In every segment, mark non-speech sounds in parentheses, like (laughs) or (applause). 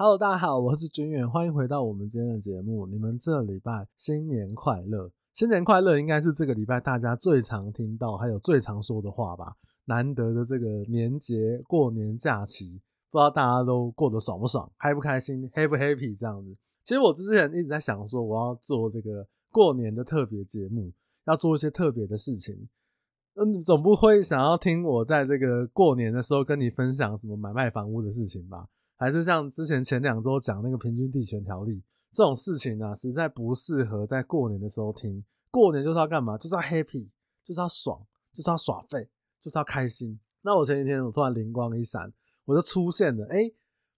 Hello，大家好，我是军远，欢迎回到我们今天的节目。你们这礼拜新年快乐！新年快乐应该是这个礼拜大家最常听到，还有最常说的话吧。难得的这个年节过年假期，不知道大家都过得爽不爽，开不开心，happy 不 happy 这样子。其实我之前一直在想说，我要做这个过年的特别节目，要做一些特别的事情。嗯，总不会想要听我在这个过年的时候跟你分享什么买卖房屋的事情吧？还是像之前前两周讲那个平均地权条例这种事情啊，实在不适合在过年的时候听。过年就是要干嘛？就是要 happy，就是要爽，就是要耍废，就是要开心。那我前几天我突然灵光一闪，我就出现了，哎，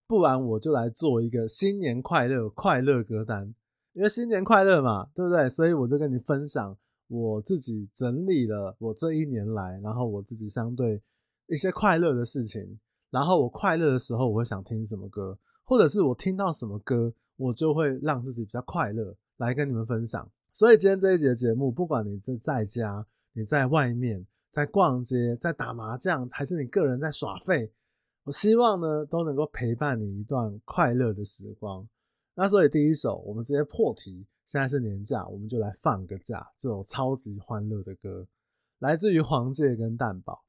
不然我就来做一个新年快乐快乐歌单，因为新年快乐嘛，对不对？所以我就跟你分享我自己整理了我这一年来，然后我自己相对一些快乐的事情。然后我快乐的时候，我会想听什么歌，或者是我听到什么歌，我就会让自己比较快乐，来跟你们分享。所以今天这一节节目，不管你是在家、你在外面、在逛街、在打麻将，还是你个人在耍废，我希望呢都能够陪伴你一段快乐的时光。那所以第一首，我们直接破题，现在是年假，我们就来放个假，这首超级欢乐的歌，来自于黄玠跟蛋堡。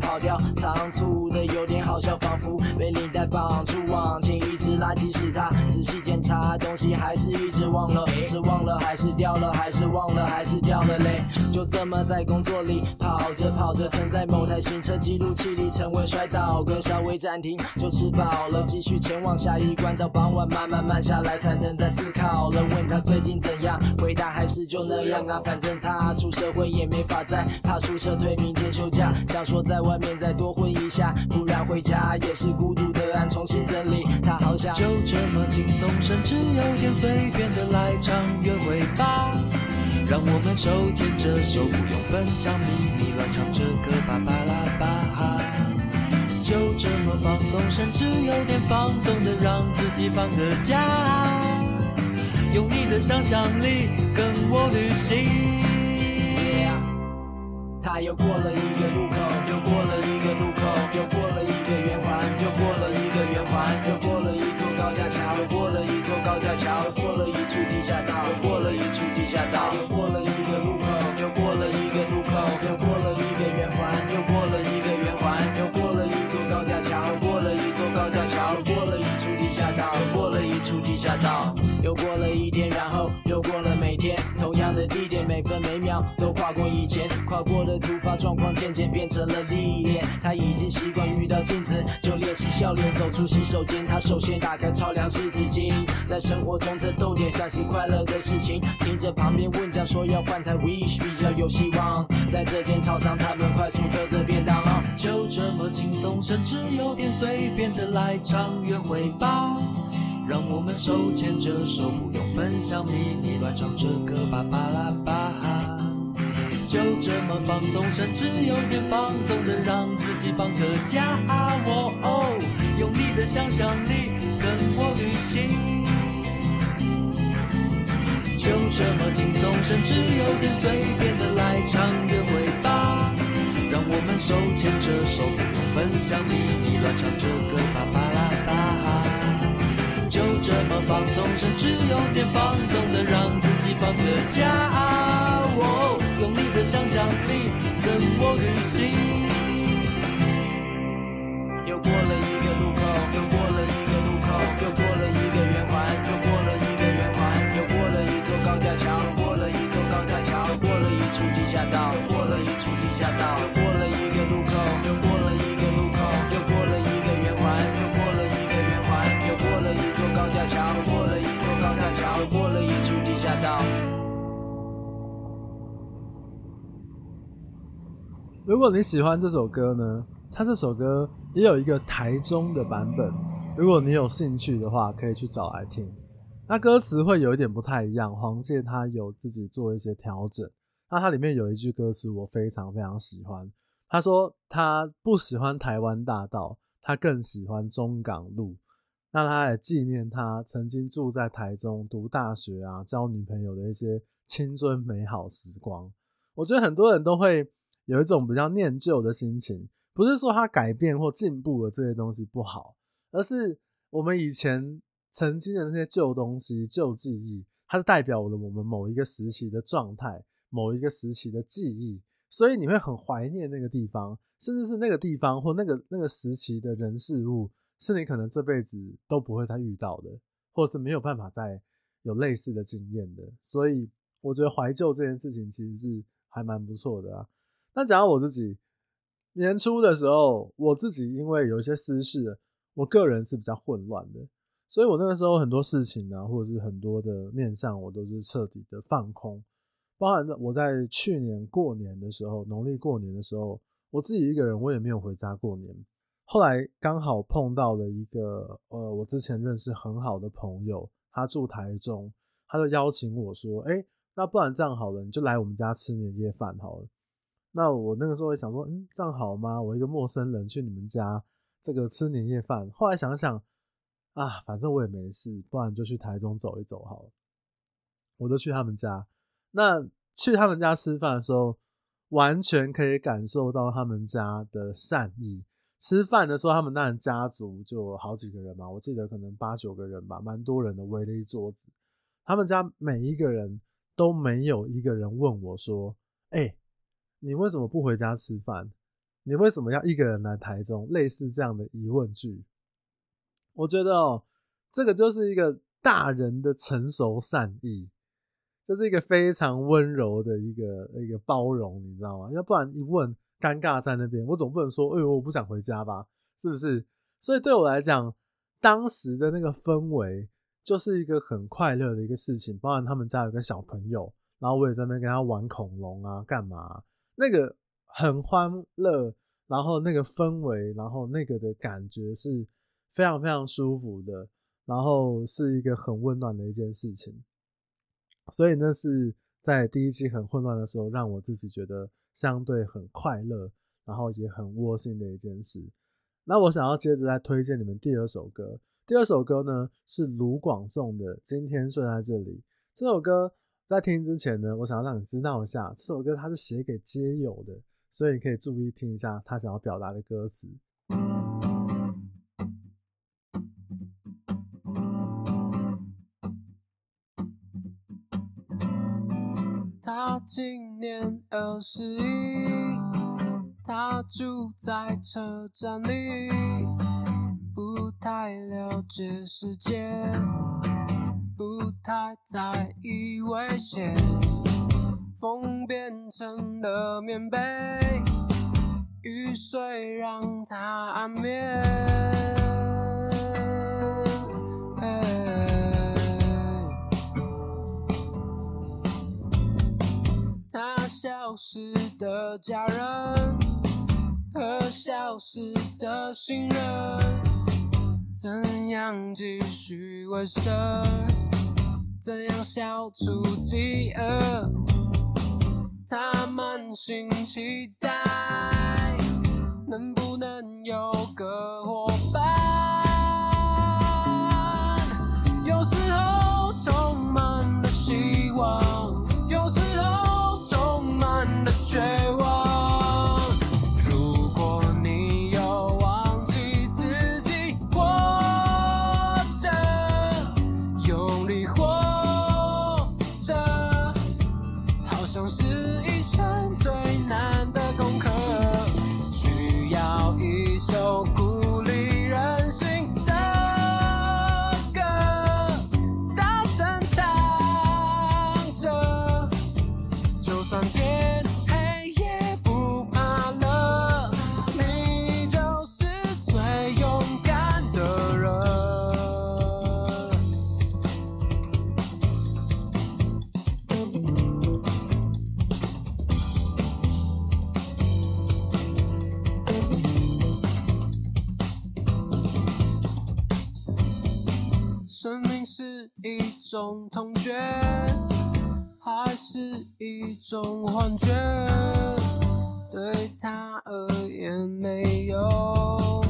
跑掉，藏即使他仔细检查东西，还是一直忘了，是忘了还是掉了，还是忘了还是掉了嘞，就这么在工作里跑着跑着，曾在某台行车记录器里成为摔倒，跟稍微暂停。就吃饱了，继续前往下一关。到傍晚慢慢慢下来，才能再思考了。问他最近怎样，回答还是就那样啊。反正他出社会也没法再怕出撤退，明天休假。想说在外面再多混一下，不然回家也是孤独的案。重新整理，他好像就这么轻松，甚至有点随便的来场约会吧。让我们手牵着手，不用分享秘密，乱唱着歌，巴巴拉巴。就这么放松，甚至有点放纵的让自己放个假，用你的想象力跟我旅行。他又过了一个路口，又过了一个路口，又过了一个圆地点，每分每秒都跨过以前，跨过的突发状况渐渐变成了历练。他已经习惯遇到镜子就练习笑脸，走出洗手间，他首先打开超凉湿纸巾，在生活中这逗点算是快乐的事情。听着旁边问讲说要换台 Wish 比较有希望，在这间超商他们快速嗑着便当，就这么轻松。甚至有点随便的来场约会吧，让我们手牵着手，不用分享秘密，乱唱着歌，巴巴拉巴，就这么放松，甚至有点放纵的让自己放个假，哦哦，用你的想象力跟我旅行，就这么轻松，甚至有点随便的来场约会吧。让我们手牵着手，不用分享秘密，乱唱着歌，巴巴拉巴，就这么放松，甚至有点放纵的让自己放个假，哦，用你的想象力跟我旅行。如果你喜欢这首歌呢，它这首歌也有一个台中的版本，如果你有兴趣的话，可以去找来听。那歌词会有一点不太一样，黄玠他有自己做一些调整。那它里面有一句歌词我非常非常喜欢，他说他不喜欢台湾大道，他更喜欢中港路。那他也纪念他曾经住在台中读大学啊，交女朋友的一些青春美好时光。我觉得很多人都会。有一种比较念旧的心情，不是说他改变或进步了这些东西不好，而是我们以前曾经的那些旧东西、旧记忆，它是代表了我们某一个时期的状态、某一个时期的记忆，所以你会很怀念那个地方，甚至是那个地方或那个那个时期的人事物，是你可能这辈子都不会再遇到的，或者是没有办法再有类似的经验的。所以我觉得怀旧这件事情其实是还蛮不错的啊。那讲到我自己，年初的时候，我自己因为有一些私事，我个人是比较混乱的，所以我那个时候很多事情呢、啊，或者是很多的面向，我都是彻底的放空。包含我在去年过年的时候，农历过年的时候，我自己一个人，我也没有回家过年。后来刚好碰到了一个呃，我之前认识很好的朋友，他住台中，他就邀请我说：“哎，那不然这样好了，你就来我们家吃年夜饭好了。”那我那个时候也想说，嗯，这样好吗？我一个陌生人去你们家这个吃年夜饭。后来想想，啊，反正我也没事，不然就去台中走一走好了。我就去他们家。那去他们家吃饭的时候，完全可以感受到他们家的善意。吃饭的时候，他们那家族就好几个人嘛，我记得可能八九个人吧，蛮多人的，围了一桌子。他们家每一个人都没有一个人问我说，欸。你为什么不回家吃饭？你为什么要一个人来台中？类似这样的疑问句，我觉得哦，这个就是一个大人的成熟善意，这是一个非常温柔的一个一个包容，你知道吗？要不然一问尴尬在那边，我总不能说，哎呦，我不想回家吧？是不是？所以对我来讲，当时的那个氛围就是一个很快乐的一个事情。包含他们家有个小朋友，然后我也在那边跟他玩恐龙啊，干嘛？那个很欢乐，然后那个氛围，然后那个的感觉是非常非常舒服的，然后是一个很温暖的一件事情。所以那是在第一期很混乱的时候，让我自己觉得相对很快乐，然后也很窝心的一件事。那我想要接着再推荐你们第二首歌，第二首歌呢是卢广仲的《今天睡在这里》这首歌。在听之前呢，我想要让你知道一下，这首歌它是写给街友的，所以你可以注意听一下他想要表达的歌词。他今年二十一，他住在车站里，不太了解世界。不太在意危险，风变成了棉被，雨水让它安眠。他消失的家人和消失的信任，怎样继续维生？怎样消除饥饿？他满心期待，能不能有个我生命是一种痛觉，还是一种幻觉？对他而言没有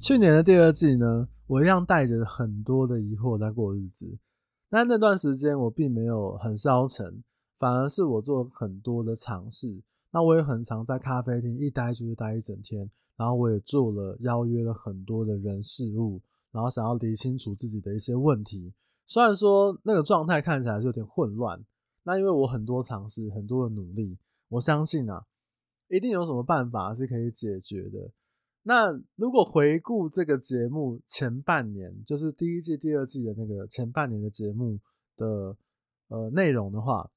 去年的第二季呢，我一样带着很多的疑惑在过日子。但那段时间我并没有很消沉，反而是我做很多的尝试。那我也很常在咖啡厅一待就是待一整天，然后我也做了邀约了很多的人事物，然后想要理清楚自己的一些问题。虽然说那个状态看起来是有点混乱，那因为我很多尝试，很多的努力，我相信啊，一定有什么办法是可以解决的。那如果回顾这个节目前半年，就是第一季、第二季的那个前半年的节目的呃内容的话，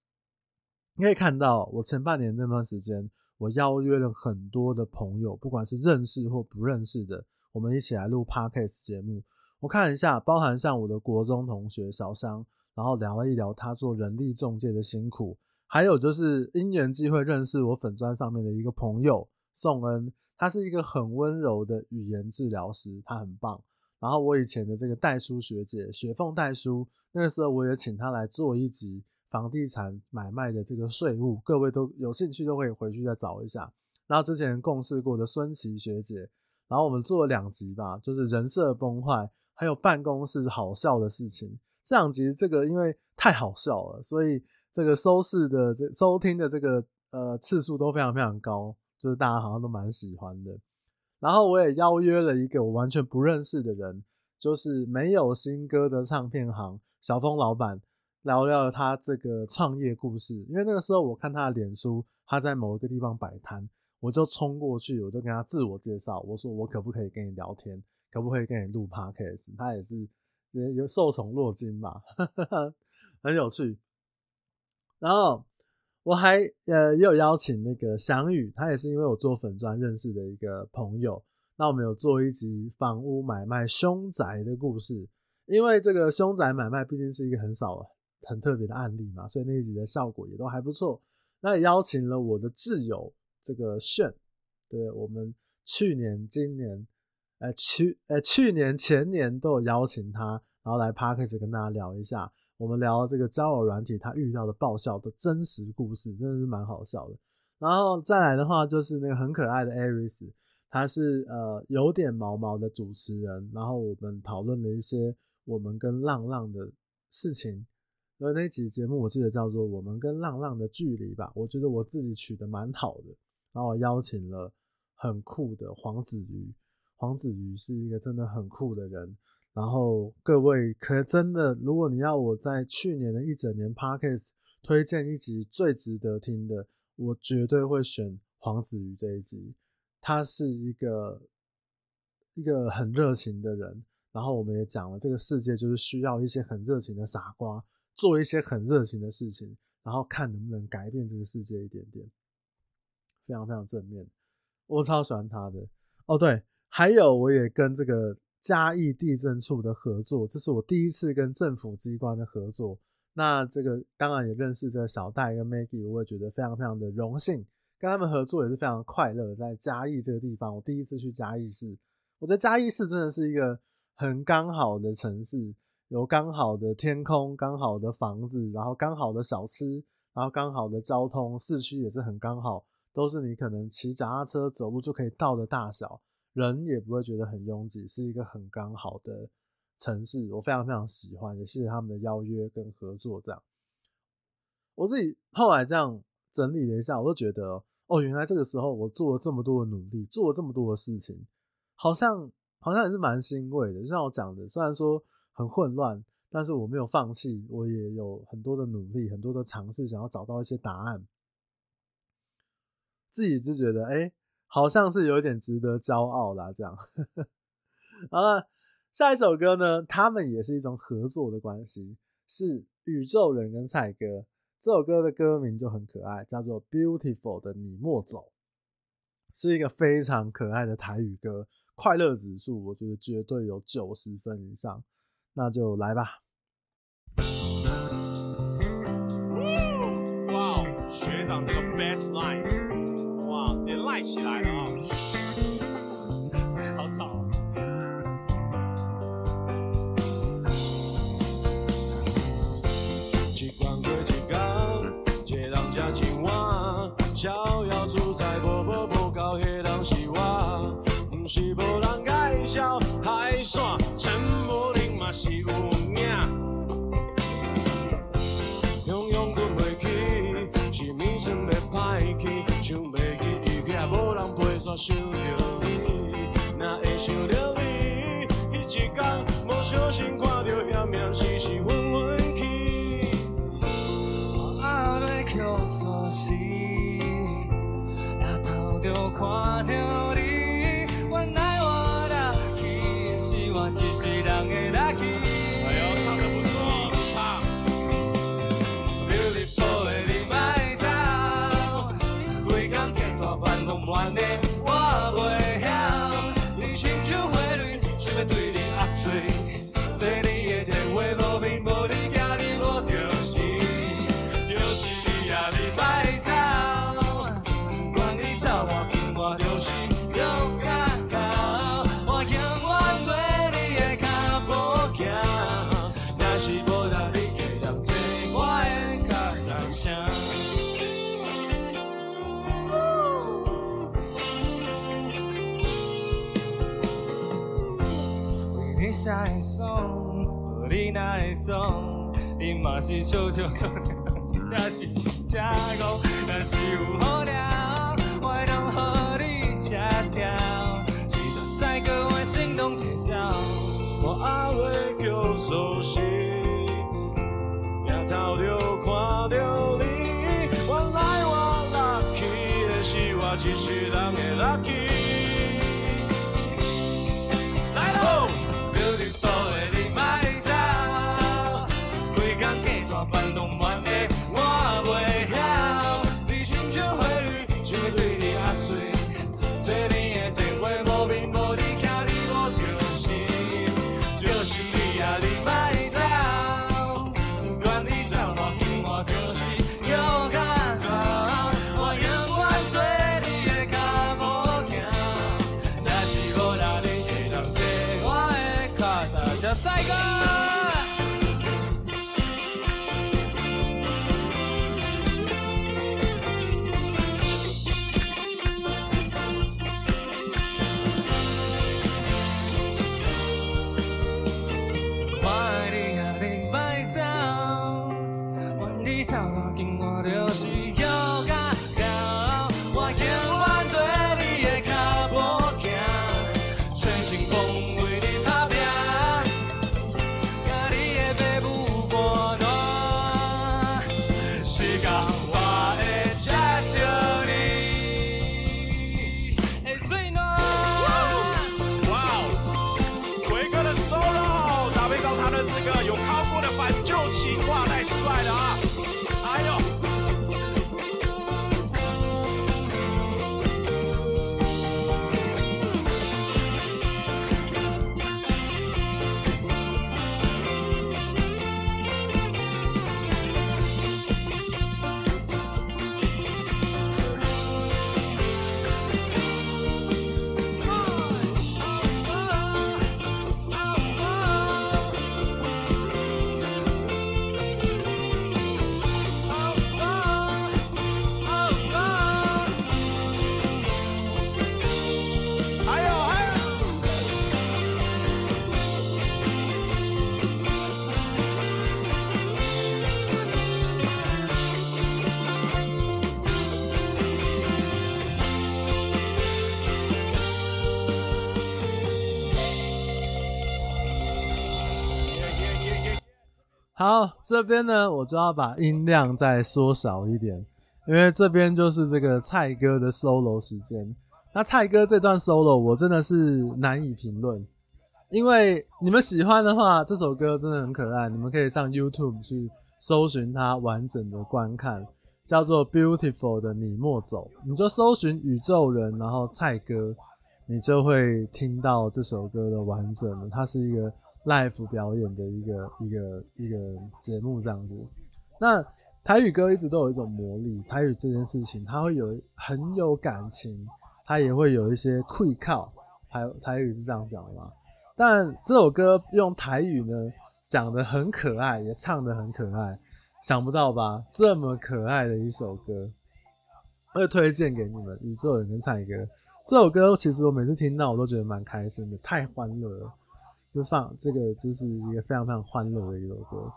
你可以看到我前半年那段时间，我邀约了很多的朋友，不管是认识或不认识的，我们一起来录 Podcast 节目。我看一下，包含像我的国中同学小香，然后聊了一聊他做人力中介的辛苦，还有就是因缘际会认识我粉专上面的一个朋友宋恩。他是一个很温柔的语言治疗师，他很棒。然后我以前的这个代书学姐雪凤代书，那个时候我也请他来做一集房地产买卖的这个税务，各位都有兴趣都可以回去再找一下。然后之前共事过的孙琦学姐，然后我们做了两集吧，就是人设崩坏，还有办公室好笑的事情。这两集这个因为太好笑了，所以这个收视的这收听的这个呃次数都非常非常高。就是大家好像都蛮喜欢的，然后我也邀约了一个我完全不认识的人，就是没有新歌的唱片行小峰老板，聊聊他这个创业故事。因为那个时候我看他的脸书，他在某一个地方摆摊，我就冲过去，我就跟他自我介绍，我说我可不可以跟你聊天，可不可以跟你录 podcast？他也是也有受宠若惊吧，(laughs) 很有趣。然后。我还呃也有邀请那个翔宇，他也是因为我做粉专认识的一个朋友。那我们有做一集房屋买卖凶宅的故事，因为这个凶宅买卖毕竟是一个很少很特别的案例嘛，所以那一集的效果也都还不错。那也邀请了我的挚友这个炫，对，我们去年、今年呃去呃去年前年都有邀请他，然后来 Podcast 跟大家聊一下，我们聊这个交友软体他遇到的爆笑的真实故事，真的是蛮好笑的。然后再来的话就是那个很可爱的 Aris，他是呃有点毛毛的主持人，然后我们讨论了一些我们跟浪浪的事情。所以那集节目我记得叫做《我们跟浪浪的距离》吧，我觉得我自己取得蛮好的。然后我邀请了很酷的黄子瑜，黄子瑜是一个真的很酷的人。然后各位可真的，如果你要我在去年的一整年 Podcast 推荐一集最值得听的，我绝对会选黄子瑜这一集。他是一个一个很热情的人，然后我们也讲了，这个世界就是需要一些很热情的傻瓜。做一些很热情的事情，然后看能不能改变这个世界一点点，非常非常正面。我超喜欢他的哦，对，还有我也跟这个嘉义地政处的合作，这是我第一次跟政府机关的合作。那这个当然也认识这个小戴跟 Maggie，我也觉得非常非常的荣幸，跟他们合作也是非常快乐。在嘉义这个地方，我第一次去嘉义市，我觉得嘉义市真的是一个很刚好的城市。有刚好的天空，刚好的房子，然后刚好的小吃，然后刚好的交通，市区也是很刚好，都是你可能骑脚踏车走路就可以到的大小，人也不会觉得很拥挤，是一个很刚好的城市，我非常非常喜欢，也谢谢他们的邀约跟合作。这样，我自己后来这样整理了一下，我都觉得哦，原来这个时候我做了这么多的努力，做了这么多的事情，好像好像也是蛮欣慰的。就像我讲的，虽然说。很混乱，但是我没有放弃，我也有很多的努力，很多的尝试，想要找到一些答案。自己就觉得，哎、好像是有点值得骄傲啦。这样，(laughs) 好了，下一首歌呢，他们也是一种合作的关系，是宇宙人跟蔡哥。这首歌的歌名就很可爱，叫做《Beautiful 的你莫走》，是一个非常可爱的台语歌，快乐指数我觉得绝对有九十分以上。那就来吧！哇，学长这个 best line，起来了啊！(laughs) 好吵啊！一关过一关，一个人吃青蛙，逍遥自在，无无无到迄人是我，不是无人介绍，海线沉默的。是有想着你，若会想着你，彼一天无小心看着险险死死昏昏去。我还袂哭煞死，也偷着看爽？你嘛是笑笑笑笑，也是真正戆。若是有好料，我会当和你吃掉。一道菜阁会心动贴照，我还会叫熟悉，也偷着看着你。原来我 lucky 的是我一世人的 lucky。好，这边呢，我就要把音量再缩小一点，因为这边就是这个蔡哥的 solo 时间。那蔡哥这段 solo 我真的是难以评论，因为你们喜欢的话，这首歌真的很可爱，你们可以上 YouTube 去搜寻它完整的观看，叫做 Beautiful 的你莫走，你就搜寻宇宙人，然后蔡哥，你就会听到这首歌的完整的，它是一个。Live 表演的一个一个一个节目这样子，那台语歌一直都有一种魔力。台语这件事情，它会有很有感情，它也会有一些 que 靠。台台语是这样讲的嘛？但这首歌用台语呢，讲的很可爱，也唱的很可爱。想不到吧？这么可爱的一首歌，会推荐给你们。宇宙人跟蔡哥这首歌，其实我每次听到我都觉得蛮开心的，太欢乐了。就放这个，就是一个非常非常欢乐的一首歌。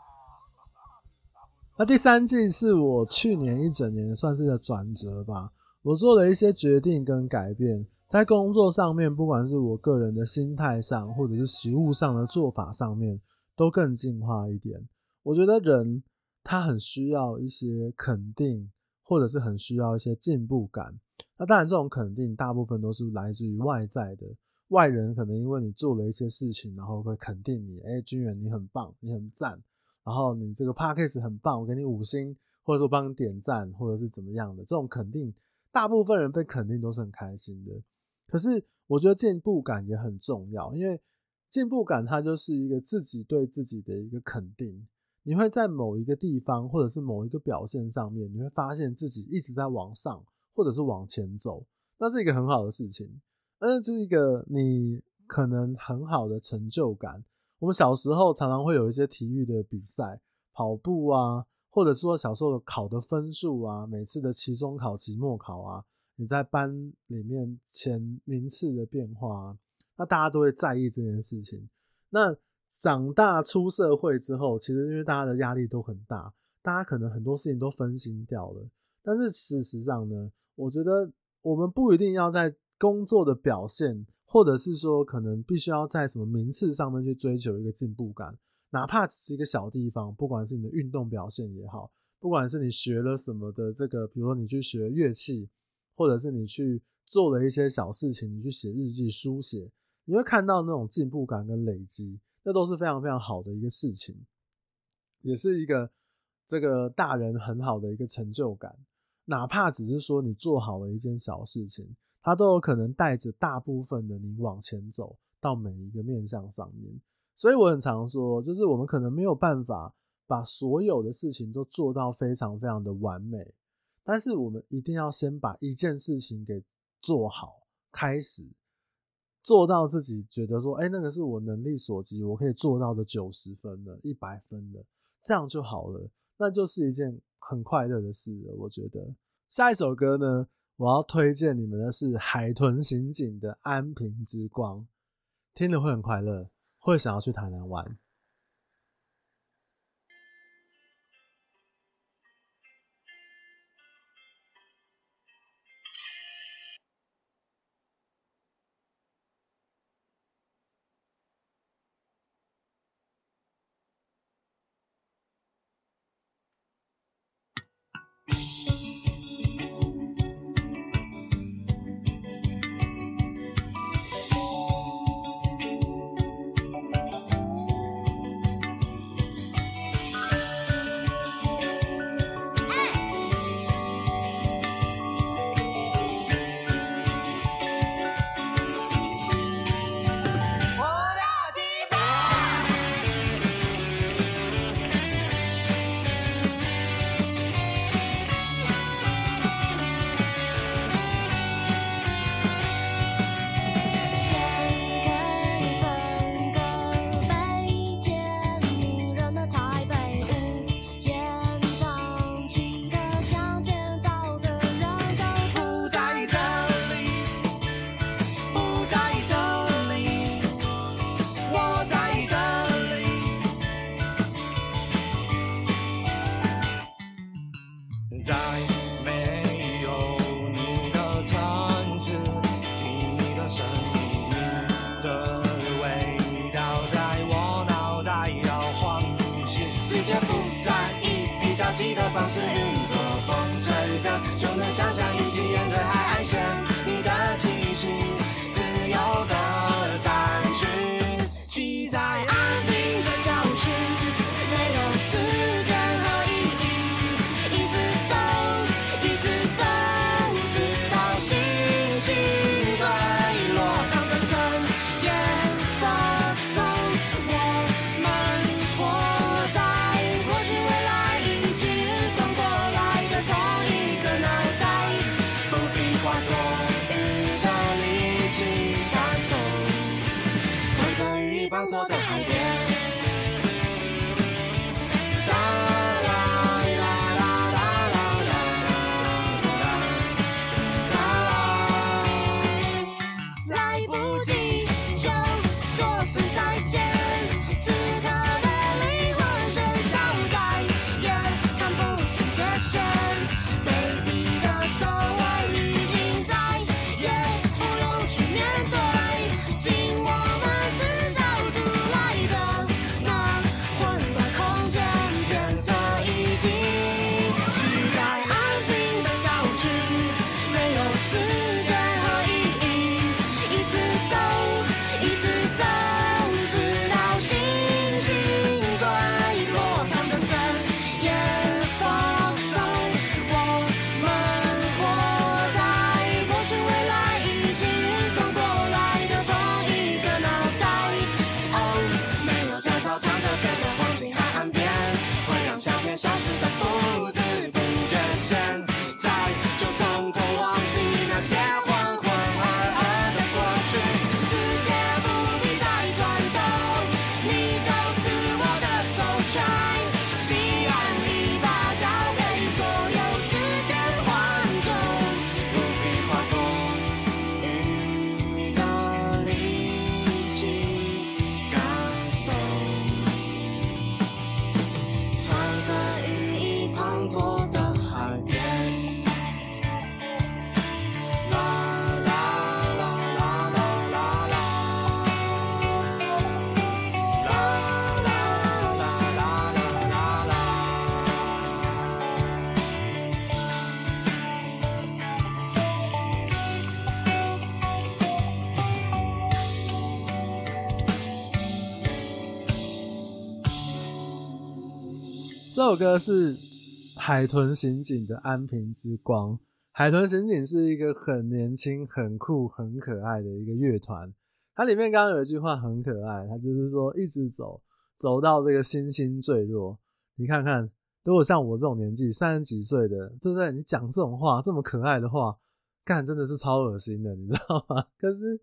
那第三季是我去年一整年算是一个转折吧，我做了一些决定跟改变，在工作上面，不管是我个人的心态上，或者是食物上的做法上面，都更进化一点。我觉得人他很需要一些肯定，或者是很需要一些进步感。那当然，这种肯定大部分都是来自于外在的。外人可能因为你做了一些事情，然后会肯定你，哎、欸，军远你很棒，你很赞，然后你这个 podcast 很棒，我给你五星，或者说帮你点赞，或者是怎么样的，这种肯定，大部分人被肯定都是很开心的。可是我觉得进步感也很重要，因为进步感它就是一个自己对自己的一个肯定，你会在某一个地方或者是某一个表现上面，你会发现自己一直在往上，或者是往前走，那是一个很好的事情。那这是一个你可能很好的成就感。我们小时候常常会有一些体育的比赛，跑步啊，或者说小时候考的分数啊，每次的期中考、期末考啊，你在班里面前名次的变化，那大家都会在意这件事情。那长大出社会之后，其实因为大家的压力都很大，大家可能很多事情都分心掉了。但是事实上呢，我觉得我们不一定要在工作的表现，或者是说可能必须要在什么名次上面去追求一个进步感，哪怕只是一个小地方，不管是你的运动表现也好，不管是你学了什么的这个，比如说你去学乐器，或者是你去做了一些小事情，你去写日记、书写，你会看到那种进步感跟累积，那都是非常非常好的一个事情，也是一个这个大人很好的一个成就感，哪怕只是说你做好了一件小事情。它都有可能带着大部分的你往前走到每一个面向上面，所以我很常说，就是我们可能没有办法把所有的事情都做到非常非常的完美，但是我们一定要先把一件事情给做好，开始做到自己觉得说，哎，那个是我能力所及，我可以做到的九十分的、一百分的，这样就好了，那就是一件很快乐的事了。我觉得下一首歌呢，我要推荐你们的是海豚刑警的《安平之光》，听了会很快乐，会想要去台南玩。这首歌是海豚刑警的《安平之光》。海豚刑警是一个很年轻、很酷、很可爱的一个乐团。它里面刚刚有一句话很可爱，它就是说一直走，走到这个星星坠落。你看看，如果像我这种年纪，三十几岁的，对不对？你讲这种话，这么可爱的话，干真的是超恶心的，你知道吗？(laughs) 可是，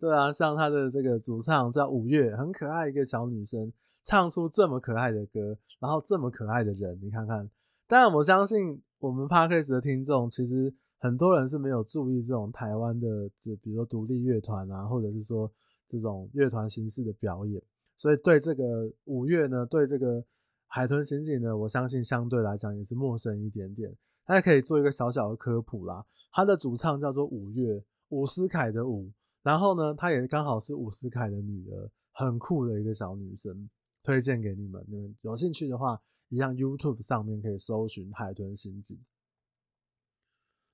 对啊，像他的这个主唱叫五月，很可爱一个小女生。唱出这么可爱的歌，然后这么可爱的人，你看看。当然，我相信我们 Podcast 的听众，其实很多人是没有注意这种台湾的，就比如说独立乐团啊，或者是说这种乐团形式的表演。所以对这个五月呢，对这个海豚刑警呢，我相信相对来讲也是陌生一点点。大家可以做一个小小的科普啦。他的主唱叫做五月，伍思凯的伍，然后呢，他也刚好是伍思凯的女儿，很酷的一个小女生。推荐给你们，你们有兴趣的话，一样 YouTube 上面可以搜寻海豚刑警。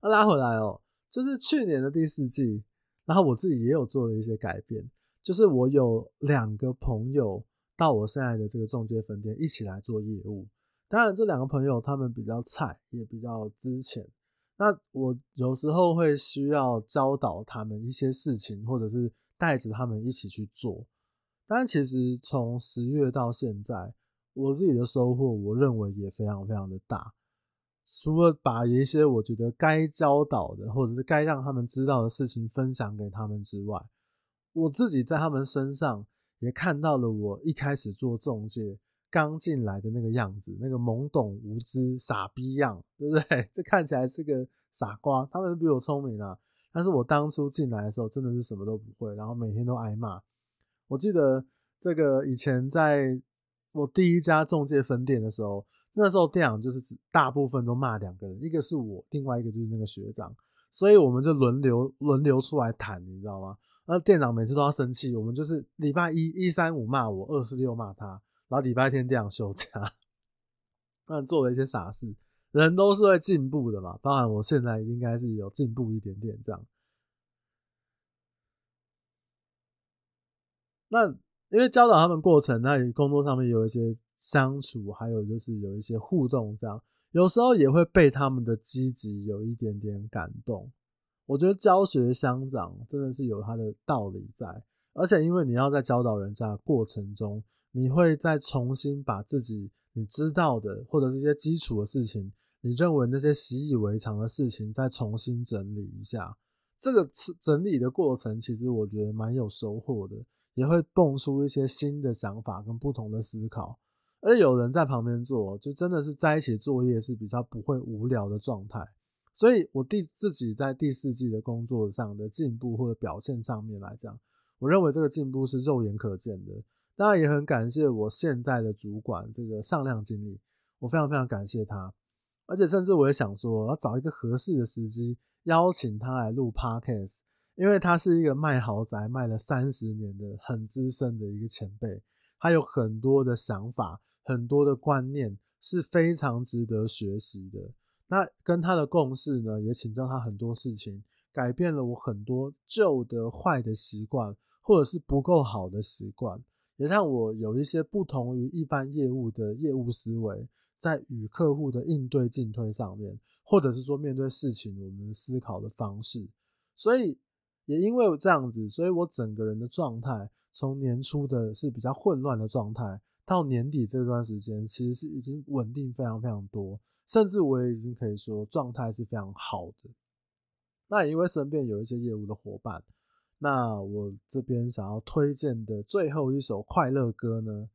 那拉回来哦，就是去年的第四季，然后我自己也有做了一些改变，就是我有两个朋友到我现在的这个中介分店一起来做业务。当然，这两个朋友他们比较菜，也比较资浅。那我有时候会需要教导他们一些事情，或者是带着他们一起去做。但其实从十月到现在，我自己的收获，我认为也非常非常的大。除了把一些我觉得该教导的，或者是该让他们知道的事情分享给他们之外，我自己在他们身上也看到了我一开始做中介刚进来的那个样子，那个懵懂无知、傻逼样，对不对？(laughs) 这看起来是个傻瓜，他们比我聪明啊。但是我当初进来的时候，真的是什么都不会，然后每天都挨骂。我记得这个以前在我第一家中介分店的时候，那时候店长就是指大部分都骂两个人，一个是我，另外一个就是那个学长，所以我们就轮流轮流出来谈，你知道吗？那店长每次都要生气，我们就是礼拜一一三五骂我，二四六骂他，然后礼拜天店长休假，(laughs) 那做了一些傻事，人都是会进步的嘛，当然我现在应该是有进步一点点这样。那因为教导他们过程，那工作上面有一些相处，还有就是有一些互动，这样有时候也会被他们的积极有一点点感动。我觉得教学相长真的是有它的道理在，而且因为你要在教导人家的过程中，你会再重新把自己你知道的或者是一些基础的事情，你认为那些习以为常的事情，再重新整理一下。这个整理的过程，其实我觉得蛮有收获的，也会蹦出一些新的想法跟不同的思考。而有人在旁边做，就真的是在一起作业是比较不会无聊的状态。所以，我第自己在第四季的工作上的进步或者表现上面来讲，我认为这个进步是肉眼可见的。当然，也很感谢我现在的主管这个上亮经理，我非常非常感谢他。而且，甚至我也想说，要找一个合适的时机。邀请他来录 Podcast，因为他是一个卖豪宅卖了三十年的很资深的一个前辈，他有很多的想法，很多的观念是非常值得学习的。那跟他的共事呢，也请教他很多事情，改变了我很多旧的坏的习惯，或者是不够好的习惯，也让我有一些不同于一般业务的业务思维。在与客户的应对进退上面，或者是说面对事情，我们思考的方式，所以也因为这样子，所以我整个人的状态，从年初的是比较混乱的状态，到年底这段时间，其实是已经稳定非常非常多，甚至我也已经可以说状态是非常好的。那也因为身边有一些业务的伙伴，那我这边想要推荐的最后一首快乐歌呢，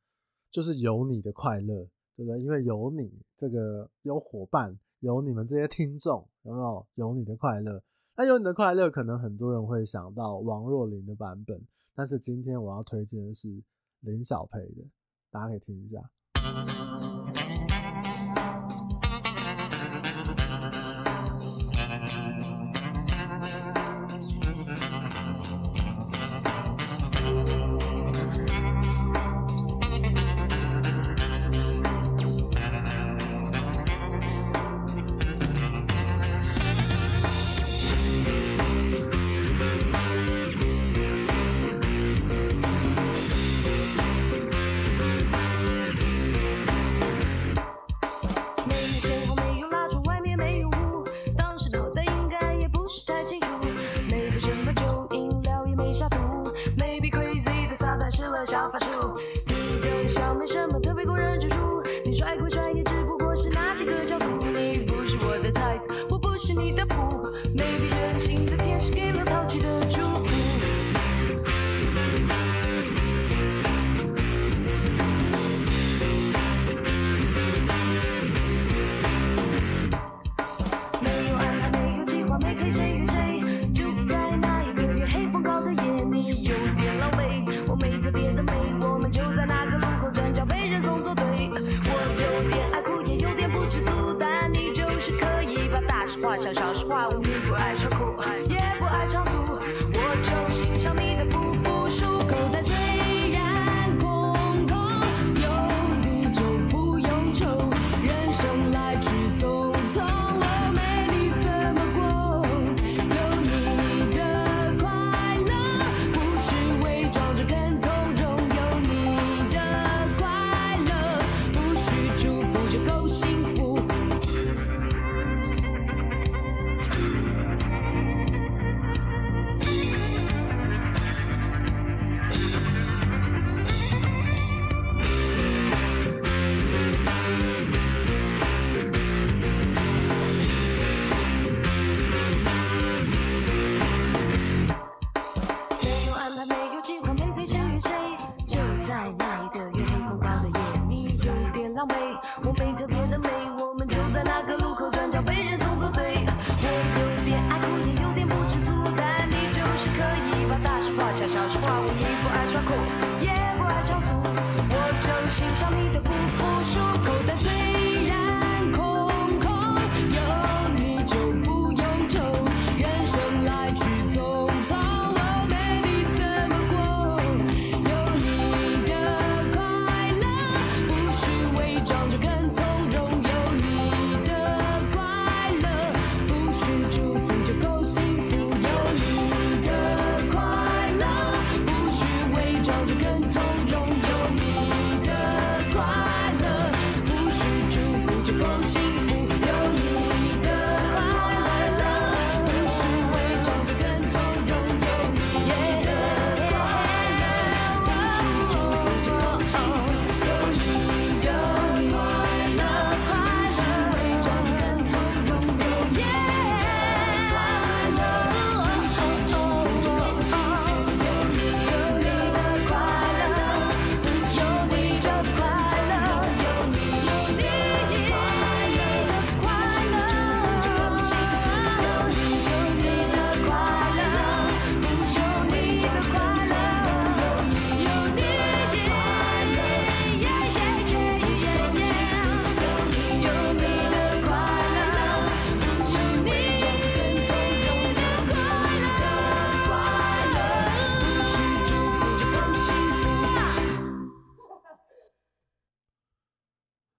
就是有你的快乐。对不对？因为有你这个有伙伴，有你们这些听众，有没有？有你的快乐，那有你的快乐，可能很多人会想到王若琳的版本，但是今天我要推荐的是林小培的，大家可以听一下。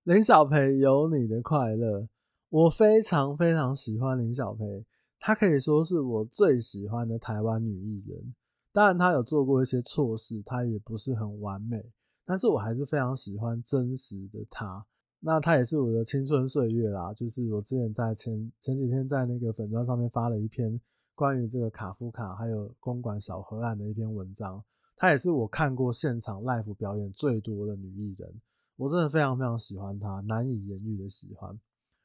林小培有你的快乐，我非常非常喜欢林小培，她可以说是我最喜欢的台湾女艺人。当然，她有做过一些错事，她也不是很完美，但是我还是非常喜欢真实的她。那她也是我的青春岁月啦，就是我之前在前前几天在那个粉专上面发了一篇关于这个卡夫卡还有公馆小河岸的一篇文章，她也是我看过现场 live 表演最多的女艺人。我真的非常非常喜欢他，难以言喻的喜欢。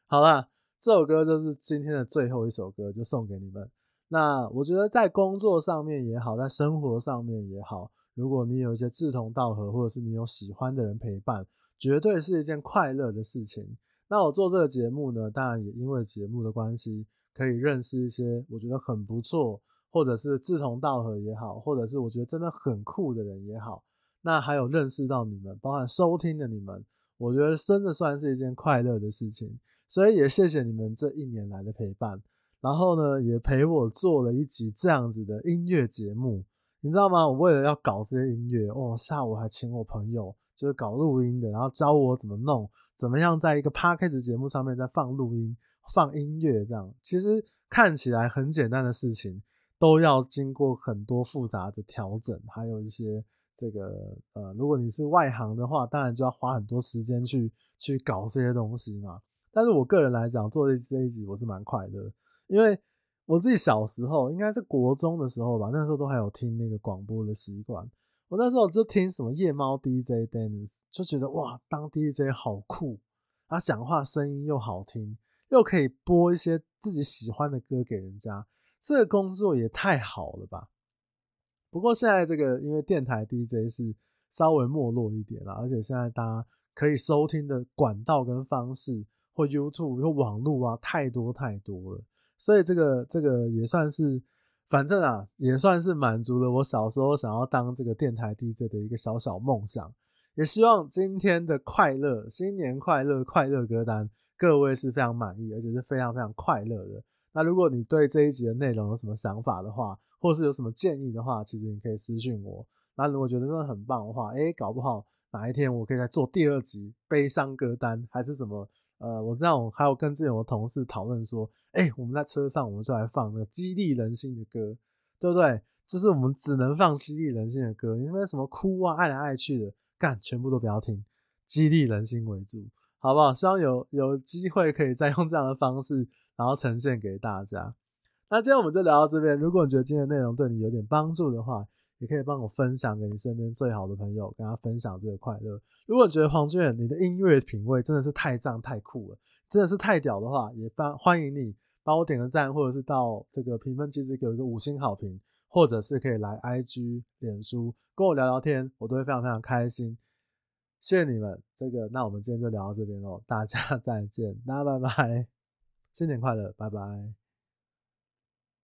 好啦，这首歌就是今天的最后一首歌，就送给你们。那我觉得在工作上面也好，在生活上面也好，如果你有一些志同道合，或者是你有喜欢的人陪伴，绝对是一件快乐的事情。那我做这个节目呢，当然也因为节目的关系，可以认识一些我觉得很不错，或者是志同道合也好，或者是我觉得真的很酷的人也好。那还有认识到你们，包含收听的你们，我觉得真的算是一件快乐的事情。所以也谢谢你们这一年来的陪伴，然后呢，也陪我做了一集这样子的音乐节目，你知道吗？我为了要搞这些音乐，哦，下午还请我朋友就是搞录音的，然后教我怎么弄，怎么样在一个 podcast 节目上面再放录音、放音乐这样。其实看起来很简单的事情，都要经过很多复杂的调整，还有一些。这个呃，如果你是外行的话，当然就要花很多时间去去搞这些东西嘛。但是我个人来讲，做这这一集我是蛮快乐，因为我自己小时候应该是国中的时候吧，那时候都还有听那个广播的习惯。我那时候就听什么夜猫 DJ Dennis，就觉得哇，当 DJ 好酷，他讲话声音又好听，又可以播一些自己喜欢的歌给人家，这个工作也太好了吧。不过现在这个，因为电台 DJ 是稍微没落一点了，而且现在大家可以收听的管道跟方式，或 YouTube 或网络啊，太多太多了，所以这个这个也算是，反正啊，也算是满足了我小时候想要当这个电台 DJ 的一个小小梦想。也希望今天的快乐，新年快乐，快乐歌单，各位是非常满意，而且是非常非常快乐的。那如果你对这一集的内容有什么想法的话，或是有什么建议的话，其实你可以私信我。那如果觉得真的很棒的话，诶，搞不好哪一天我可以再做第二集悲伤歌单，还是什么？呃，我这样我还有跟之前我同事讨论说，诶，我们在车上我们就来放那个激励人心的歌，对不对？就是我们只能放激励人心的歌，你那什么哭啊、爱来爱去的，干全部都不要听，激励人心为主。好不好？希望有有机会可以再用这样的方式，然后呈现给大家。那今天我们就聊到这边。如果你觉得今天的内容对你有点帮助的话，也可以帮我分享给你身边最好的朋友，跟他分享这个快乐。如果你觉得黄俊你的音乐品味真的是太赞太酷了，真的是太屌的话，也帮欢迎你帮我点个赞，或者是到这个评分机制给我一个五星好评，或者是可以来 IG、脸书跟我聊聊天，我都会非常非常开心。谢谢你们，这个那我们今天就聊到这边喽，大家 (laughs) 再见，大家拜拜，新年快乐，拜拜。